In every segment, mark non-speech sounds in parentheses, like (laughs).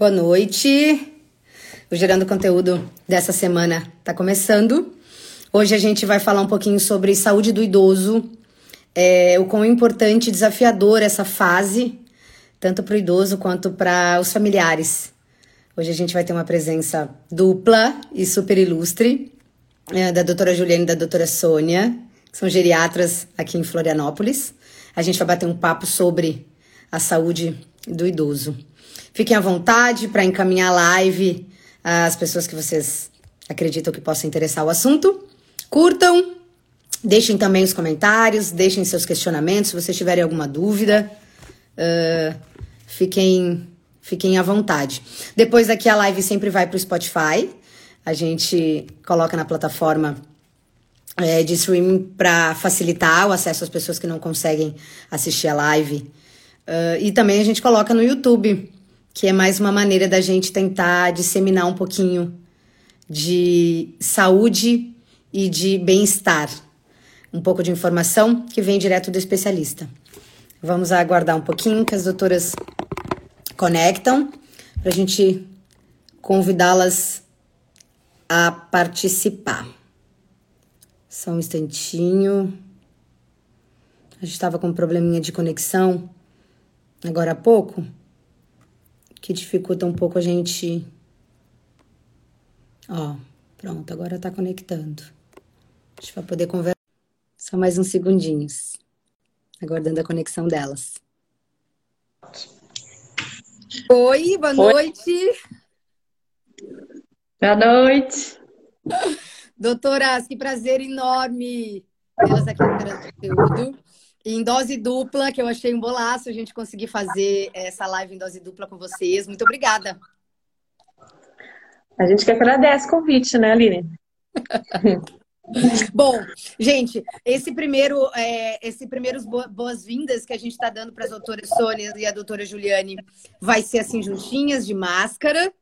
Boa noite. O Gerando Conteúdo dessa semana está começando. Hoje a gente vai falar um pouquinho sobre saúde do idoso, é, o quão importante e desafiador essa fase, tanto para o idoso quanto para os familiares. Hoje a gente vai ter uma presença dupla e super ilustre é, da doutora Juliane e da doutora Sônia, que são geriatras aqui em Florianópolis. A gente vai bater um papo sobre a saúde do idoso. Fiquem à vontade para encaminhar a live às pessoas que vocês acreditam que possam interessar o assunto. Curtam, deixem também os comentários, deixem seus questionamentos se vocês tiverem alguma dúvida. Uh, fiquem, fiquem à vontade. Depois daqui a live sempre vai para o Spotify. A gente coloca na plataforma é, de streaming para facilitar o acesso às pessoas que não conseguem assistir a live. Uh, e também a gente coloca no YouTube que é mais uma maneira da gente tentar disseminar um pouquinho de saúde e de bem-estar. Um pouco de informação que vem direto do especialista. Vamos aguardar um pouquinho que as doutoras conectam para a gente convidá-las a participar. Só um instantinho. A gente estava com um probleminha de conexão agora há pouco que dificulta um pouco a gente. Ó, pronto, agora tá conectando. A gente vai poder conversar. Só mais uns segundinhos. Aguardando a conexão delas. Oi, boa Oi. noite. Boa noite. (laughs) Doutoras, que prazer enorme elas aqui no Conteúdo em dose dupla, que eu achei um bolaço a gente conseguir fazer essa live em dose dupla com vocês. Muito obrigada. A gente que agradece o convite, né, Aline? (laughs) Bom, gente, esse primeiro, é, esse primeiros boas-vindas que a gente está dando para as doutoras Sônia e a doutora Juliane vai ser assim juntinhas de máscara.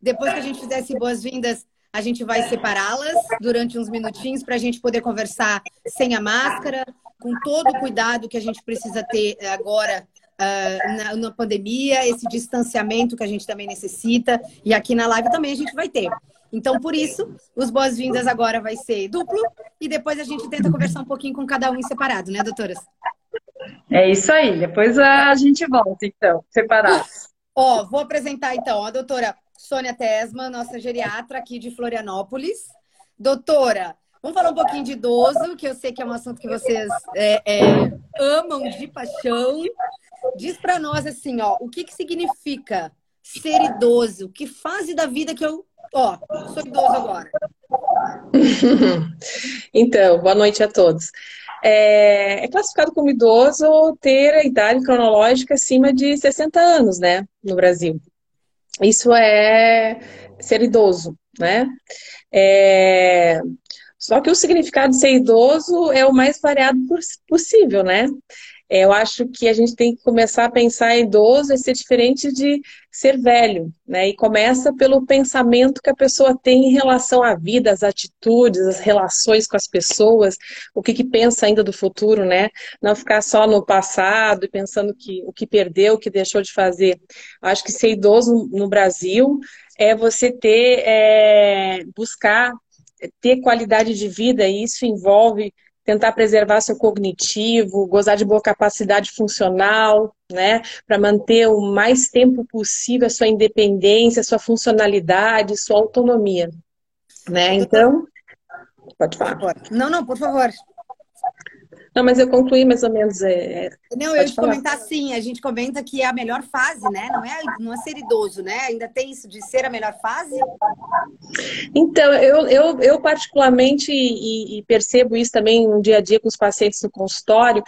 Depois que a gente fizesse boas-vindas, a gente vai separá-las durante uns minutinhos para a gente poder conversar sem a máscara, com todo o cuidado que a gente precisa ter agora uh, na, na, pandemia, esse distanciamento que a gente também necessita. E aqui na live também a gente vai ter. Então, por isso, os boas-vindas agora vai ser duplo e depois a gente tenta conversar um pouquinho com cada um em separado, né, doutoras? É isso aí. Depois a gente volta, então, separados. Ó, vou apresentar então a doutora Sônia Tesma, nossa geriatra aqui de Florianópolis. Doutora, Vamos falar um pouquinho de idoso, que eu sei que é um assunto que vocês é, é, amam de paixão. Diz para nós assim, ó, o que, que significa ser idoso? Que fase da vida que eu, ó, sou idoso agora? (laughs) então, boa noite a todos. É, é, classificado como idoso ter a idade cronológica acima de 60 anos, né, no Brasil. Isso é ser idoso, né? É, só que o significado de ser idoso é o mais variado possível, né? É, eu acho que a gente tem que começar a pensar idoso e ser diferente de ser velho, né? E começa pelo pensamento que a pessoa tem em relação à vida, às atitudes, as relações com as pessoas, o que, que pensa ainda do futuro, né? Não ficar só no passado e pensando que o que perdeu, o que deixou de fazer. Acho que ser idoso no Brasil é você ter, é, buscar ter qualidade de vida, e isso envolve tentar preservar seu cognitivo, gozar de boa capacidade funcional, né, para manter o mais tempo possível a sua independência, a sua funcionalidade, sua autonomia, né? Então, pode falar. Não, não, por favor. Não, mas eu concluí mais ou menos. É, é não, eu ia comentar sim. A gente comenta que é a melhor fase, né? Não é, não é ser idoso, né? Ainda tem isso de ser a melhor fase? Então, eu, eu, eu particularmente, e, e percebo isso também no dia a dia com os pacientes no consultório,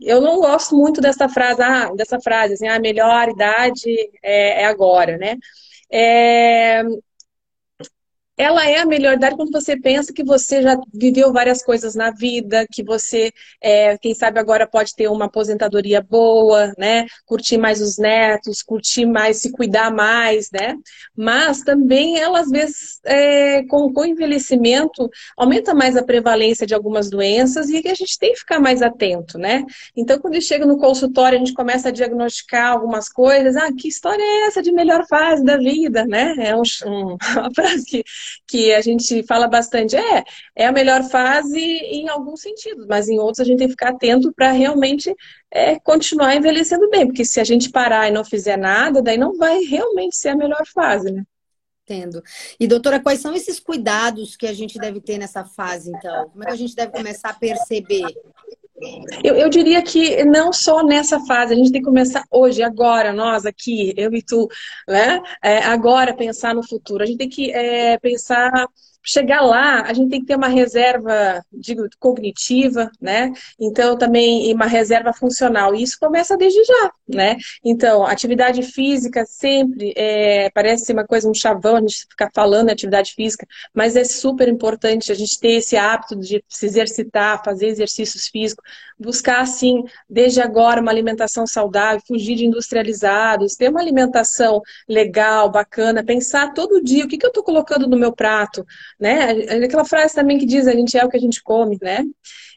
eu não gosto muito dessa frase, ah, dessa frase, assim, ah, a melhor idade é, é agora, né? É, ela é a melhor idade quando você pensa que você já viveu várias coisas na vida, que você, é, quem sabe agora pode ter uma aposentadoria boa, né? Curtir mais os netos, curtir mais, se cuidar mais, né? Mas também ela, às vezes, é, com, com o envelhecimento, aumenta mais a prevalência de algumas doenças e a gente tem que ficar mais atento, né? Então, quando chega no consultório, a gente começa a diagnosticar algumas coisas. Ah, que história é essa de melhor fase da vida, né? É um, um, (laughs) uma frase que que a gente fala bastante, é, é a melhor fase em alguns sentidos, mas em outros a gente tem que ficar atento para realmente é, continuar envelhecendo bem, porque se a gente parar e não fizer nada, daí não vai realmente ser a melhor fase, né? Entendo. E, doutora, quais são esses cuidados que a gente deve ter nessa fase, então? Como é que a gente deve começar a perceber? Eu, eu, diria que não só nessa fase, a gente tem que começar hoje, agora, nós aqui, eu e tu, né? É, agora pensar no futuro. A gente tem que é, pensar chegar lá, a gente tem que ter uma reserva, digo, cognitiva, né? Então, também uma reserva funcional. E isso começa desde já, né? Então, atividade física sempre é, parece ser uma coisa, um chavão, a gente ficar falando atividade física, mas é super importante a gente ter esse hábito de se exercitar, fazer exercícios físicos, buscar, assim, desde agora, uma alimentação saudável, fugir de industrializados, ter uma alimentação legal, bacana, pensar todo dia o que, que eu estou colocando no meu prato, né? Aquela frase também que diz a gente é o que a gente come, né?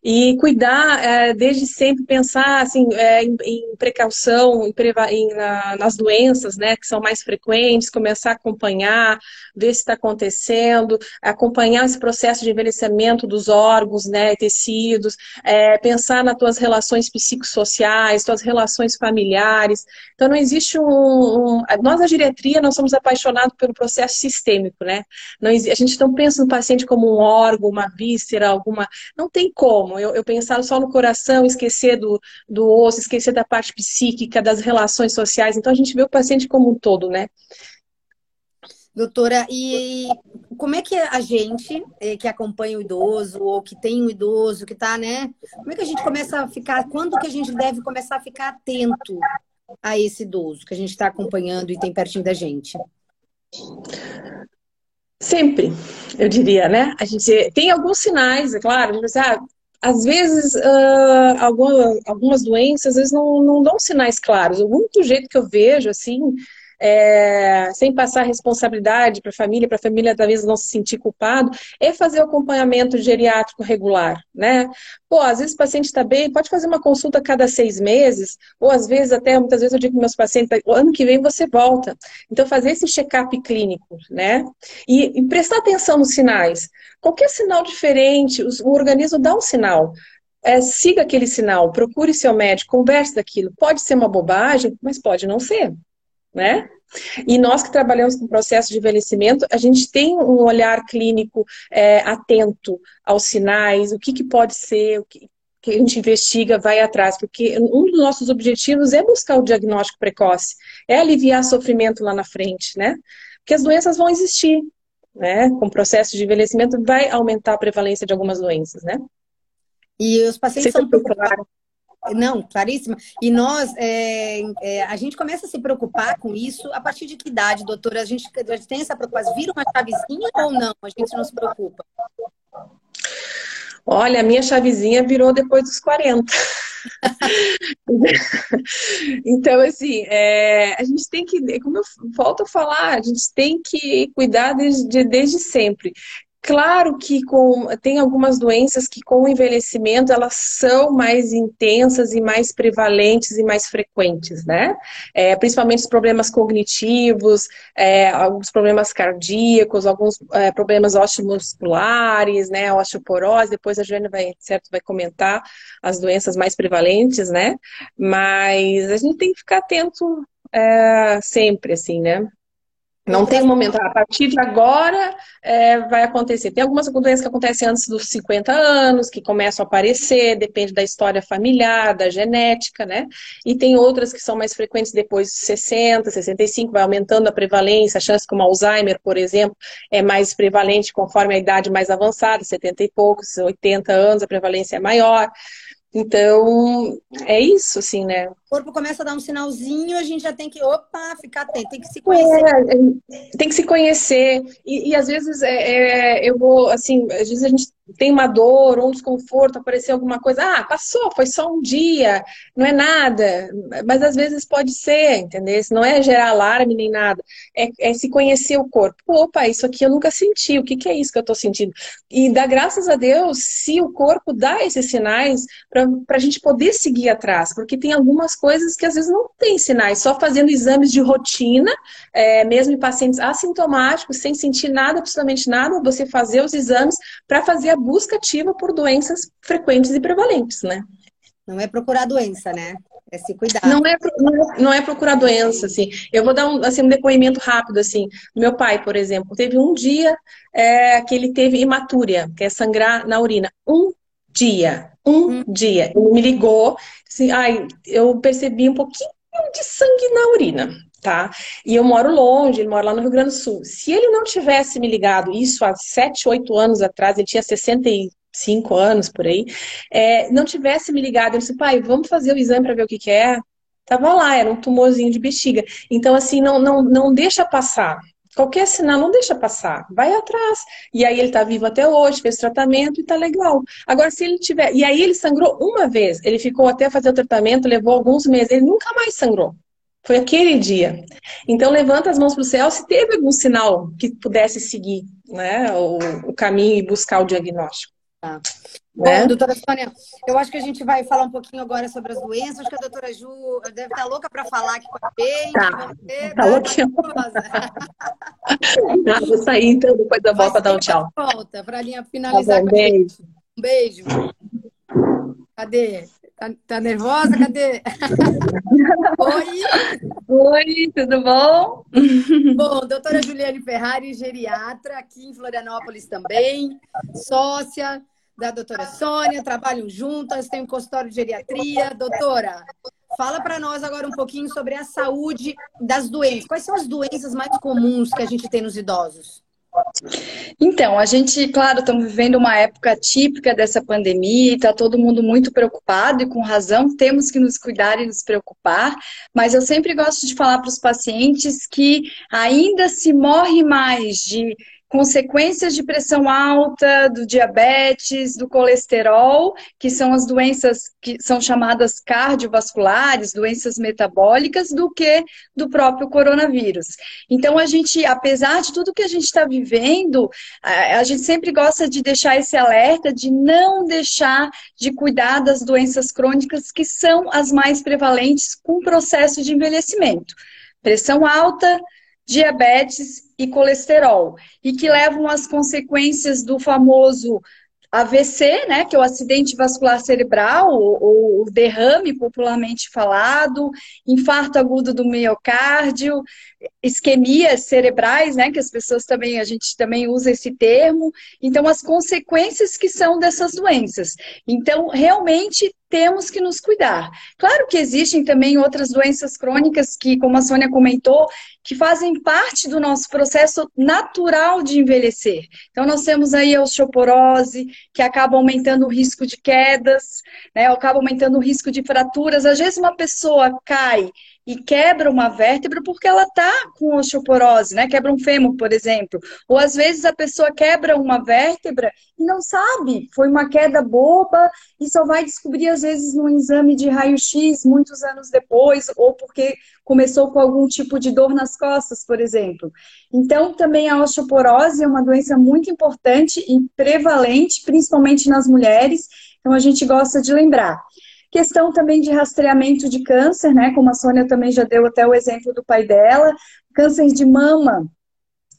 E cuidar é, desde sempre, pensar assim, é, em, em, precaução, em, em, na, nas doenças né, que são mais frequentes, começar a acompanhar, ver se está acontecendo, acompanhar esse processo de envelhecimento dos órgãos, né, tecidos, é, pensar nas tuas relações psicossociais, tuas relações familiares. Então não existe um, um, Nós, a geriatria, nós somos apaixonados pelo processo sistêmico, né? Não, a gente não pensa no paciente como um órgão, uma víscera, alguma. Não tem como como eu, eu pensar só no coração, esquecer do, do osso, esquecer da parte psíquica, das relações sociais. Então a gente vê o paciente como um todo, né? Doutora, e como é que a gente eh, que acompanha o idoso ou que tem um idoso que está, né? Como é que a gente começa a ficar? Quando que a gente deve começar a ficar atento a esse idoso que a gente está acompanhando e tem pertinho da gente? Sempre, eu diria, né? A gente tem alguns sinais, é claro. Gente ah, às vezes, uh, alguma, algumas doenças, às vezes não, não dão sinais claros. O único jeito que eu vejo, assim, é, sem passar responsabilidade para a família, para a família talvez não se sentir culpado, é fazer o acompanhamento geriátrico regular, né? Pô, às vezes o paciente está bem, pode fazer uma consulta a cada seis meses, ou às vezes até, muitas vezes eu digo para meus pacientes, o ano que vem você volta. Então, fazer esse check-up clínico, né? E, e, prestar atenção nos sinais. Qualquer sinal diferente, o organismo dá um sinal. É, siga aquele sinal, procure seu médico, converse daquilo. Pode ser uma bobagem, mas pode não ser né? E nós que trabalhamos com processo de envelhecimento, a gente tem um olhar clínico é, atento aos sinais, o que, que pode ser, o que, que a gente investiga, vai atrás, porque um dos nossos objetivos é buscar o diagnóstico precoce, é aliviar sofrimento lá na frente, né? Porque as doenças vão existir, né? Com o processo de envelhecimento vai aumentar a prevalência de algumas doenças, né? E os pacientes Você são preocupados. Não, claríssima. E nós, é, é, a gente começa a se preocupar com isso a partir de que idade, doutora? A gente, a gente tem essa preocupação. Vira uma chavezinha ou não? A gente não se preocupa. Olha, a minha chavezinha virou depois dos 40. (laughs) então, assim, é, a gente tem que, como eu volto a falar, a gente tem que cuidar desde, desde sempre. Claro que com, tem algumas doenças que com o envelhecimento elas são mais intensas e mais prevalentes e mais frequentes, né? É, principalmente os problemas cognitivos, é, alguns problemas cardíacos, alguns é, problemas osteomusculares, né? Osteoporose, depois a Joana vai, certo, vai comentar as doenças mais prevalentes, né? Mas a gente tem que ficar atento é, sempre, assim, né? Não tem um momento, a partir de agora é, vai acontecer. Tem algumas doenças que acontecem antes dos 50 anos, que começam a aparecer, depende da história familiar, da genética, né? E tem outras que são mais frequentes depois de 60, 65, vai aumentando a prevalência, a chance como Alzheimer, por exemplo, é mais prevalente conforme a idade mais avançada, 70 e poucos, 80 anos, a prevalência é maior. Então, é isso, assim, né? O corpo começa a dar um sinalzinho, a gente já tem que, opa, ficar atento, tem que se conhecer. É, tem que se conhecer. E, e às vezes é, é, eu vou, assim, às vezes a gente tem uma dor ou um desconforto, apareceu alguma coisa, ah, passou, foi só um dia, não é nada. Mas às vezes pode ser, entendeu? Não é gerar alarme nem nada. É, é se conhecer o corpo. Opa, isso aqui eu nunca senti, o que, que é isso que eu tô sentindo? E dá graças a Deus se o corpo dá esses sinais para a gente poder seguir atrás, porque tem algumas coisas que às vezes não tem sinais, só fazendo exames de rotina, é, mesmo em pacientes assintomáticos, sem sentir nada, absolutamente nada, você fazer os exames para fazer a busca ativa por doenças frequentes e prevalentes, né? Não é procurar doença, né? É se cuidar. Não é, não é procurar doença, assim. Eu vou dar um, assim, um depoimento rápido, assim. Meu pai, por exemplo, teve um dia é, que ele teve hematúria, que é sangrar na urina. Um dia. Um hum. dia. Ele me ligou, assim, ai, eu percebi um pouquinho de sangue na urina tá? E eu moro longe, ele mora lá no Rio Grande do Sul. Se ele não tivesse me ligado, isso há 7, 8 anos atrás, ele tinha 65 anos por aí, é, não tivesse me ligado, eu disse, pai, vamos fazer o exame para ver o que, que é? Tava lá, era um tumorzinho de bexiga. Então, assim, não, não, não deixa passar. Qualquer sinal, não deixa passar. Vai atrás. E aí ele tá vivo até hoje, fez tratamento e tá legal. Agora, se ele tiver. E aí ele sangrou uma vez. Ele ficou até fazer o tratamento, levou alguns meses. Ele nunca mais sangrou. Foi aquele dia. Então, levanta as mãos para o céu se teve algum sinal que pudesse seguir né, o, o caminho e buscar o diagnóstico. Tá. Né? Bom, doutora Sônia, eu acho que a gente vai falar um pouquinho agora sobre as doenças. Acho que a doutora Ju deve estar louca para falar aqui com a gente. Tá, você, tá louquinha. Tá, vou sair então, depois eu volto para dar um tchau. Volta para a linha finalizar tá bom, com a gente. Um beijo. Cadê? Tá, tá nervosa? Cadê? (laughs) Oi! Oi, tudo bom? Bom, doutora Juliane Ferrari, geriatra, aqui em Florianópolis também, sócia da doutora Sônia, trabalham juntas, tem um consultório de geriatria. Doutora, fala para nós agora um pouquinho sobre a saúde das doenças. Quais são as doenças mais comuns que a gente tem nos idosos? Então, a gente, claro, estamos vivendo uma época típica dessa pandemia, está todo mundo muito preocupado e com razão, temos que nos cuidar e nos preocupar, mas eu sempre gosto de falar para os pacientes que ainda se morre mais de consequências de pressão alta, do diabetes, do colesterol, que são as doenças que são chamadas cardiovasculares, doenças metabólicas, do que do próprio coronavírus. Então, a gente, apesar de tudo que a gente está vivendo, a gente sempre gosta de deixar esse alerta de não deixar de cuidar das doenças crônicas que são as mais prevalentes com o processo de envelhecimento. Pressão alta, diabetes e colesterol, e que levam às consequências do famoso AVC, né, que é o acidente vascular cerebral, ou, o derrame popularmente falado, infarto agudo do miocárdio, isquemias cerebrais, né, que as pessoas também, a gente também usa esse termo. Então, as consequências que são dessas doenças. Então, realmente temos que nos cuidar. Claro que existem também outras doenças crônicas que, como a Sônia comentou, que fazem parte do nosso processo natural de envelhecer. Então, nós temos aí a osteoporose, que acaba aumentando o risco de quedas, né, acaba aumentando o risco de fraturas. Às vezes, uma pessoa cai e quebra uma vértebra porque ela está com osteoporose, né? Quebra um fêmur, por exemplo. Ou às vezes a pessoa quebra uma vértebra e não sabe, foi uma queda boba e só vai descobrir às vezes num exame de raio-x muitos anos depois, ou porque começou com algum tipo de dor nas costas, por exemplo. Então, também a osteoporose é uma doença muito importante e prevalente, principalmente nas mulheres. Então, a gente gosta de lembrar. Questão também de rastreamento de câncer, né? Como a Sônia também já deu até o exemplo do pai dela. Câncer de mama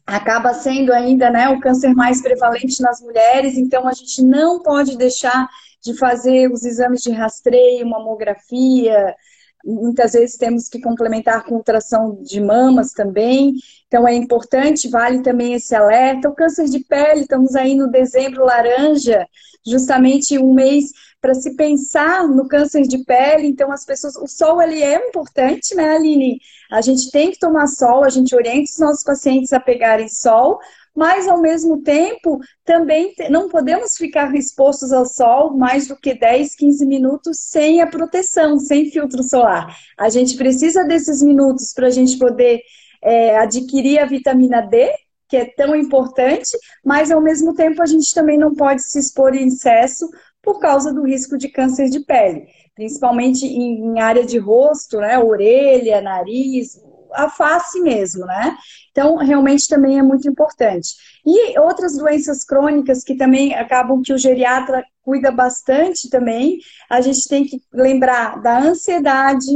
acaba sendo ainda né, o câncer mais prevalente nas mulheres, então a gente não pode deixar de fazer os exames de rastreio, mamografia, muitas vezes temos que complementar com ultrassom de mamas também. Então é importante, vale também esse alerta. O câncer de pele, estamos aí no dezembro laranja, justamente um mês para se pensar no câncer de pele. Então, as pessoas, o sol ele é importante, né, Aline? A gente tem que tomar sol, a gente orienta os nossos pacientes a pegarem sol, mas ao mesmo tempo também não podemos ficar expostos ao sol mais do que 10, 15 minutos sem a proteção, sem filtro solar. A gente precisa desses minutos para a gente poder é, adquirir a vitamina D, que é tão importante, mas ao mesmo tempo a gente também não pode se expor em excesso por causa do risco de câncer de pele, principalmente em, em área de rosto, né, orelha, nariz, a face mesmo, né? Então, realmente também é muito importante. E outras doenças crônicas que também acabam que o geriatra cuida bastante também, a gente tem que lembrar da ansiedade,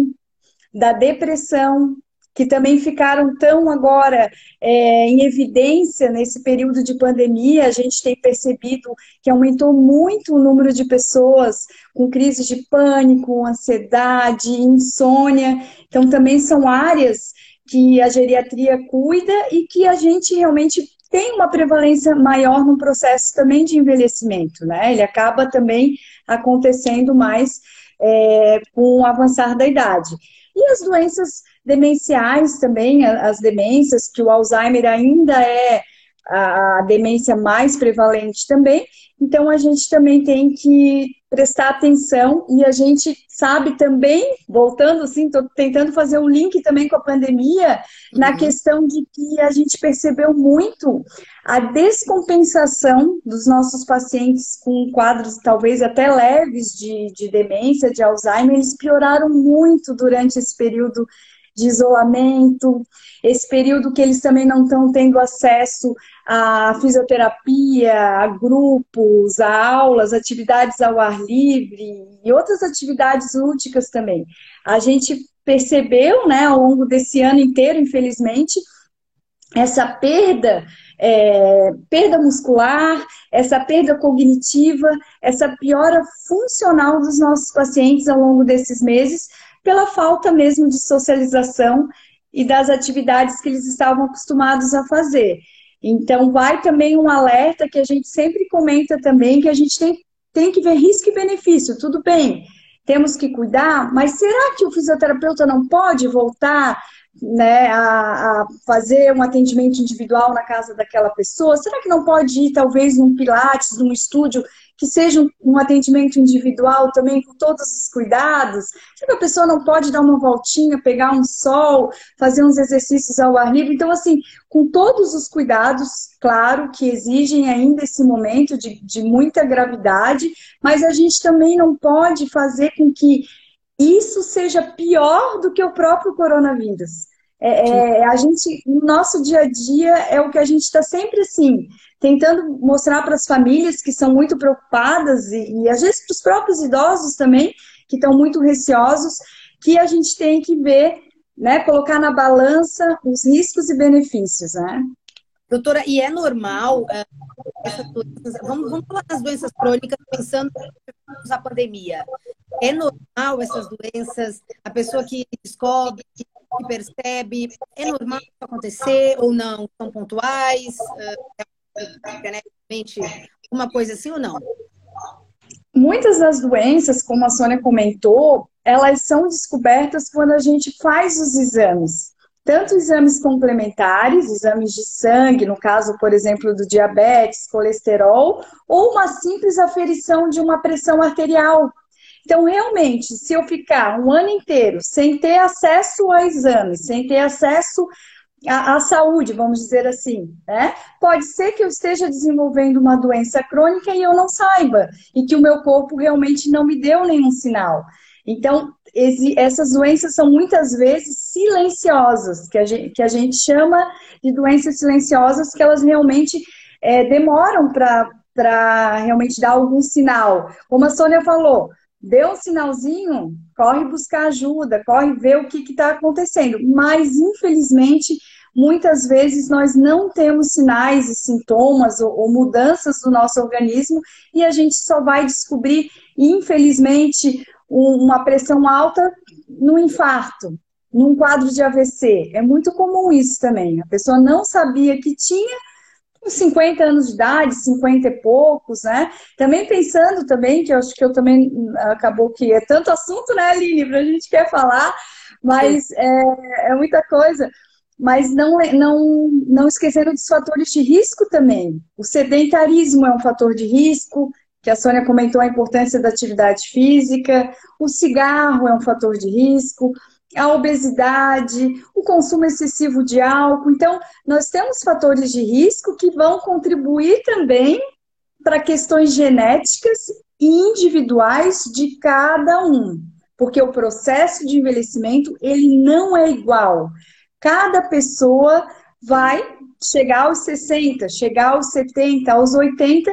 da depressão, que também ficaram tão agora é, em evidência nesse período de pandemia. A gente tem percebido que aumentou muito o número de pessoas com crises de pânico, ansiedade, insônia. Então, também são áreas que a geriatria cuida e que a gente realmente tem uma prevalência maior no processo também de envelhecimento, né? Ele acaba também acontecendo mais é, com o avançar da idade. E as doenças demenciais também, as demências, que o Alzheimer ainda é a, demência mais prevalente também. Então, a gente também tem que prestar atenção e a gente sabe também, voltando assim, estou tentando fazer um link também com a pandemia, uhum. na questão de que a gente percebeu muito a descompensação dos nossos pacientes com quadros talvez até leves de, de demência, de Alzheimer, eles pioraram muito durante esse período de isolamento, esse período que eles também não estão tendo acesso à fisioterapia, a grupos, a aulas, atividades ao ar livre e outras atividades lúdicas também. A gente percebeu, né, ao longo desse ano inteiro, infelizmente, essa perda, é, perda muscular, essa perda cognitiva, essa piora funcional dos nossos pacientes ao longo desses meses, pela falta mesmo de socialização e das atividades que eles estavam acostumados a fazer. Então, vai também um alerta que a gente sempre comenta também, que a gente tem, tem que ver risco e benefício. Tudo bem, temos que cuidar, mas será que o fisioterapeuta não pode voltar né, a, a, fazer um atendimento individual na casa daquela pessoa? Será que não pode ir, talvez, num pilates, num estúdio que seja um, um atendimento individual também, com todos os cuidados? Será que a pessoa não pode dar uma voltinha, pegar um sol, fazer uns exercícios ao ar livre? Então, assim, com todos os cuidados, claro, que exigem ainda esse momento de, de muita gravidade, mas a gente também não pode fazer com que isso seja pior do que o próprio coronavírus. É, é, a gente, no nosso dia a dia, é o que a gente está sempre assim, tentando mostrar para as famílias que são muito preocupadas e, e às vezes para os próprios idosos também, que estão muito receosos, que a gente tem que ver, né, colocar na balança os riscos e benefícios, né? Doutora, e é normal uh, essa doença, vamos, vamos falar das doenças crônicas pensando na pandemia. É normal essas doenças, a pessoa que descobre, que percebe, é normal isso acontecer ou não? São pontuais? Geneticamente uma coisa assim ou não? Muitas das doenças, como a Sônia comentou, elas são descobertas quando a gente faz os exames. Tanto exames complementares, exames de sangue, no caso, por exemplo, do diabetes, colesterol, ou uma simples aferição de uma pressão arterial. Então, realmente, se eu ficar um ano inteiro sem ter acesso a exames, sem ter acesso a, a, saúde, vamos dizer assim, né? Pode ser que eu esteja desenvolvendo uma doença crônica e eu não saiba, e que o meu corpo realmente não me deu nenhum sinal. Então, essas doenças são muitas vezes silenciosas, que a gente, que a gente chama de doenças silenciosas, que elas realmente é, demoram para realmente dar algum sinal. Como a Sônia falou, deu um sinalzinho, corre buscar ajuda, corre ver o que está acontecendo. Mas, infelizmente, muitas vezes nós não temos sinais e sintomas ou, ou, mudanças do nosso organismo e a gente só vai descobrir, infelizmente, um, uma pressão alta no infarto, num quadro de AVC. É muito comum isso também. A pessoa não sabia que tinha, com 50 anos de idade, 50 e poucos, né? Também pensando também, que eu acho que eu também acabou que é tanto assunto, né, Aline, para a gente quer falar, mas é, é muita coisa. mas não, não, não esquecendo dos fatores de risco também. O sedentarismo é um fator de risco, que a Sônia comentou a importância da atividade física, o cigarro é um fator de risco, a obesidade, o consumo excessivo de álcool. Então, nós temos fatores de risco que vão contribuir também para questões genéticas e individuais de cada um, porque o processo de envelhecimento ele não é igual. Cada pessoa vai chegar aos 60, chegar aos 70, aos 80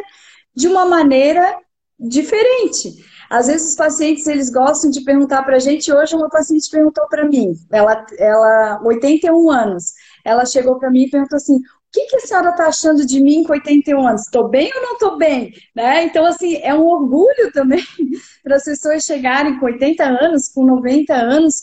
de uma maneira diferente. Às vezes os pacientes eles gostam de perguntar para a gente. Hoje uma paciente perguntou para mim, ela, ela 81 anos, ela chegou para mim e perguntou assim: que, que a senhora está achando de mim com 81 anos? Estou bem ou não estou bem? Né? Então, assim, é um orgulho também (laughs) para as pessoas chegarem com 80 anos, com 90 anos,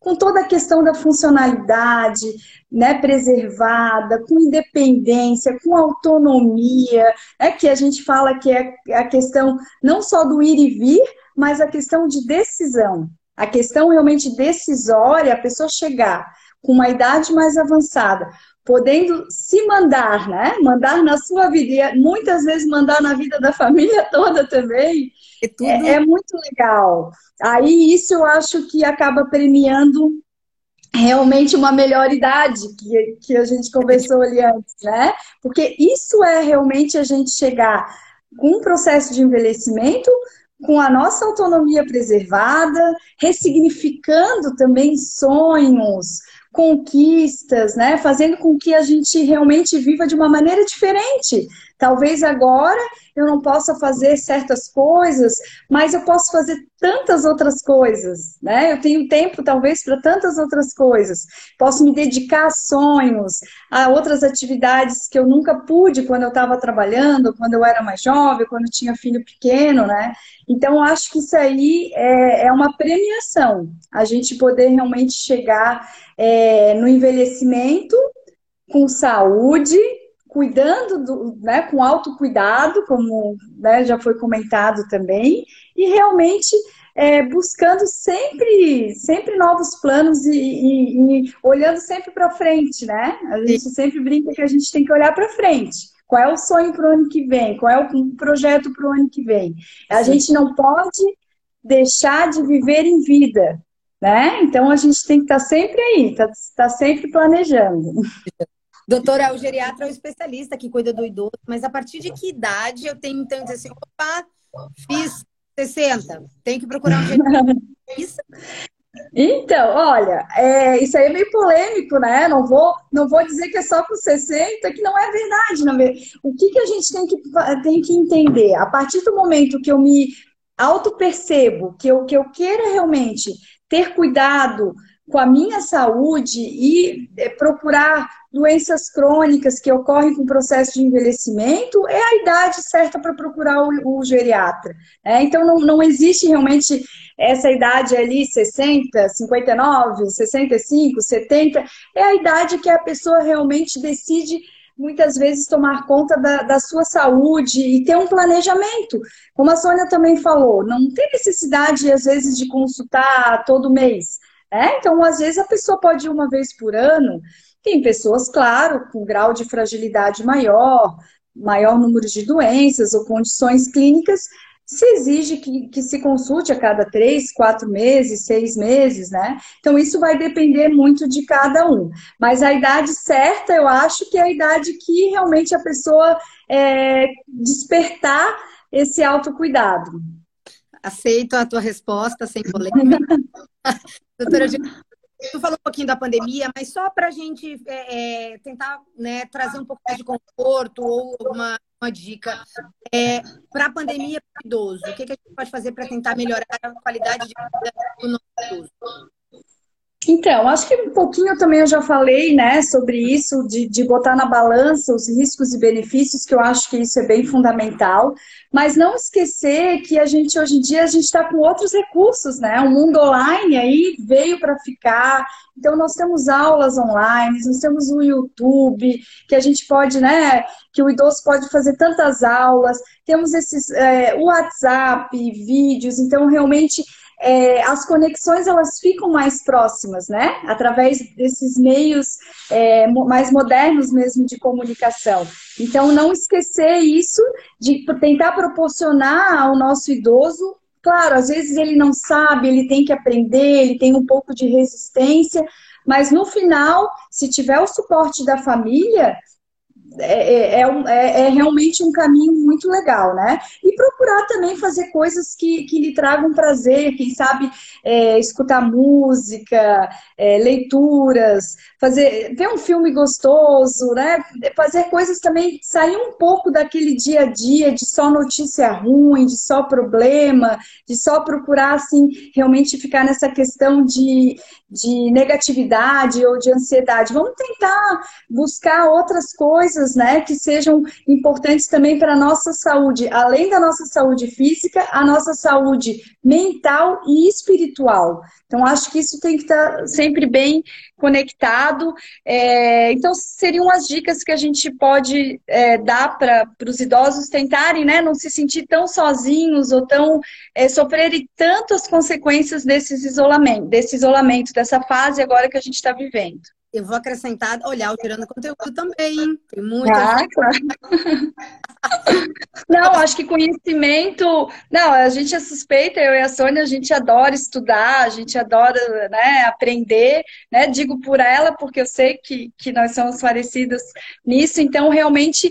com toda a questão da funcionalidade, né, preservada, com independência, com autonomia, é que a gente fala que é a questão não só do ir e vir, mas a questão de decisão. A questão realmente decisória, a pessoa chegar com uma idade mais avançada, podendo se mandar, né? Mandar na sua vida, e muitas vezes mandar na vida da (laughs) família toda também, é, tudo... é, é muito legal. Aí isso eu acho que acaba premiando realmente uma melhor idade que, que a gente conversou ali antes, né? Porque isso é realmente a gente chegar com um processo de envelhecimento com a nossa autonomia preservada, ressignificando também sonhos, conquistas, né? Fazendo com que a gente realmente viva de uma maneira diferente. Talvez agora eu não possa fazer certas coisas, mas eu posso fazer tantas outras coisas, né? Eu tenho tempo talvez para tantas outras coisas. Posso me dedicar a sonhos, a outras atividades que eu nunca pude quando eu estava trabalhando, quando eu era mais jovem, quando eu tinha filho pequeno, né? Então acho que isso aí é, é uma premiação, a gente poder realmente chegar é, no envelhecimento com saúde cuidando do, né, com autocuidado, como né, já foi comentado também, e realmente é, buscando sempre, sempre novos planos e, e, e olhando sempre para frente, né? A gente Sim. sempre brinca que a gente tem que olhar para frente. Qual é o sonho para o ano que vem? Qual é o projeto para o ano que vem? A Sim. gente não pode deixar de viver em vida, né? Então a gente tem que estar tá sempre aí, estar tá, tá sempre planejando. Doutora, é o geriatra é o especialista que cuida do idoso, mas a partir de que idade eu tenho então dizer assim, opa, fiz 60, tenho que procurar um geriatra? Isso? Então, olha, é, isso aí é meio polêmico, né? Não vou, não vou dizer que é só com 60, que não é verdade. Não é? O que, que a gente tem que, tem que entender? A partir do momento que eu me auto-percebo, que eu, que eu queira realmente ter cuidado com a minha saúde e é, procurar doenças crônicas que ocorrem com o processo de envelhecimento, é a idade certa para procurar o, o geriatra. Né? Então, não, não existe realmente essa idade ali, 60, 59, 65, 70, é a idade que a pessoa realmente decide muitas vezes tomar conta da, da, sua saúde e ter um planejamento. Como a Sônia também falou, não tem necessidade, às vezes, de consultar todo mês. É, então, às vezes, a pessoa pode ir uma vez por ano. Tem pessoas, claro, com grau de fragilidade maior, maior número de doenças ou condições clínicas, se exige que, que, se consulte a cada três, quatro meses, seis meses, né? Então, isso vai depender muito de cada um. Mas a idade certa, eu acho que é a idade que realmente a pessoa é, despertar esse autocuidado. Aceito a tua resposta, sem polêmica. (laughs) Doutora, tu falou um pouquinho da pandemia, mas só para a gente é, é, tentar né, trazer um pouco mais de conforto ou alguma uma dica é, para a pandemia para o idoso. O que, que, a gente pode fazer para tentar melhorar a qualidade de vida do nosso idoso? Então, acho que um pouquinho também eu já falei, né, sobre isso, de, de botar na balança os riscos e benefícios, que eu acho que isso é bem fundamental, mas não esquecer que a gente, hoje em dia, a gente está com outros recursos, né, o mundo online aí veio para ficar, então nós temos aulas online, nós temos o YouTube, que a gente pode, né, que o idoso pode fazer tantas aulas, temos esses, é, o WhatsApp, vídeos, então realmente é, as conexões elas ficam mais próximas, né? Através desses meios é, mais modernos mesmo de comunicação. Então, não esquecer isso de tentar proporcionar ao nosso idoso Claro, às vezes ele não sabe, ele tem que aprender, ele tem um pouco de resistência, mas no final, se tiver o suporte da família, é, é, é, é, realmente um caminho muito legal, né? E procurar também fazer coisas que, que lhe tragam prazer, quem sabe é, escutar música, é, leituras, fazer ver um filme gostoso, né? Fazer coisas também, sair um pouco daquele dia a dia de só notícia ruim, de só problema, de só procurar assim realmente ficar nessa questão de, de negatividade ou de ansiedade. Vamos tentar buscar outras coisas, né, que sejam importantes também para a nossa saúde, além da nossa saúde física, a nossa saúde mental e espiritual. Então, acho que isso tem que estar sempre bem conectado. É, então, seriam as dicas que a gente pode é, dar para os idosos tentarem, né, não se sentir tão sozinhos ou tão é, sofrerem tantas consequências desses isolamento, desse isolamento, dessa fase agora que a gente está vivendo. Eu vou acrescentar, olhar o Tirando Conteúdo também. Tem muita ah, claro. Não, acho que conhecimento. Não, a gente é suspeita, eu e a Sônia, a gente adora estudar, a gente adora né, aprender, né? Digo por ela, porque eu sei que, que nós somos parecidas nisso, então realmente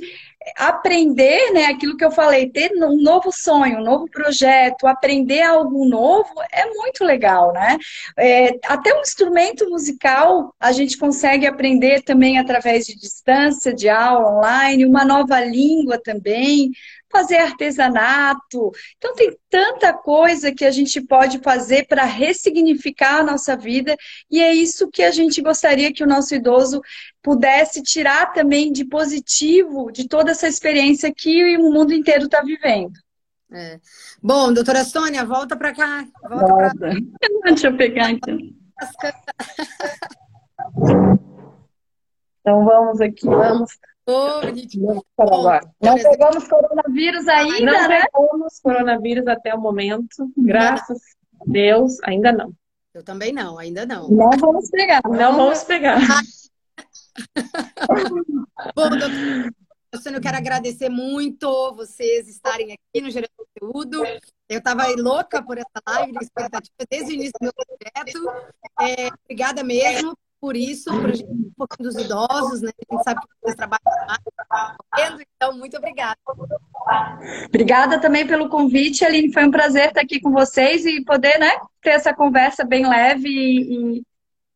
aprender, né, aquilo que eu falei, ter um novo sonho, um novo projeto, aprender algo novo é muito legal, né? É, até um instrumento musical a gente consegue aprender também através de distância, de aula online, uma nova língua também fazer artesanato. Então, tem tanta coisa que a gente pode fazer para ressignificar a nossa vida, e é isso que a gente gostaria que o nosso idoso pudesse tirar também de positivo de toda essa experiência que o mundo inteiro está vivendo. É. Bom, doutora Sônia, volta para cá. Volta pra... (laughs) Deixa eu pegar então. Então vamos aqui, vamos Oh, não pegamos coronavírus ainda, não né? Não pegamos coronavírus até o momento, graças a Deus, ainda não. Eu também não, ainda não. Não vamos pegar. Não vamos pegar. (laughs) Bom, doutor, eu quero agradecer muito vocês estarem aqui no Gerando Conteúdo. Eu estava louca por essa live, expectativa desde o início do meu projeto. É, obrigada mesmo por isso, para um pouquinho dos idosos, né? A gente sabe que vocês trabalham mais, então muito obrigada. Obrigada também pelo convite, Aline. Foi um prazer estar aqui com vocês e poder, né, ter essa conversa bem leve e,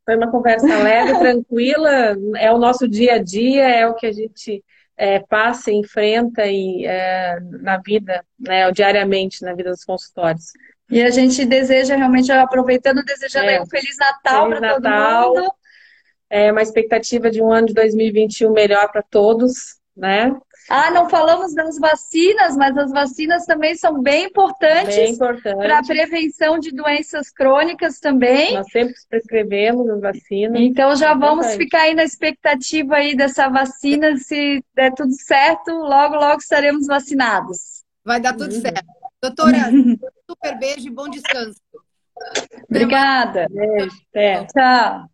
foi uma conversa leve, (laughs) tranquila. É o nosso dia a dia, é o que a gente é, passa, enfrenta e é, na vida, né, diariamente na vida dos consultórios. E a gente deseja realmente, aproveitando, desejando é. um Feliz Natal para todo mundo é uma expectativa de um ano de 2021 melhor para todos, né? Ah, não falamos das vacinas, mas as vacinas também são bem importantes importante. para a prevenção de doenças crônicas também. Nós sempre prescrevemos as vacinas. Então já vamos ficar aí na expectativa aí dessa vacina, se der tudo certo, logo, logo estaremos vacinados. Vai dar tudo uhum. certo. Doutora, (laughs) super beijo e bom descanso. Obrigada. Beijo. Até. Tchau.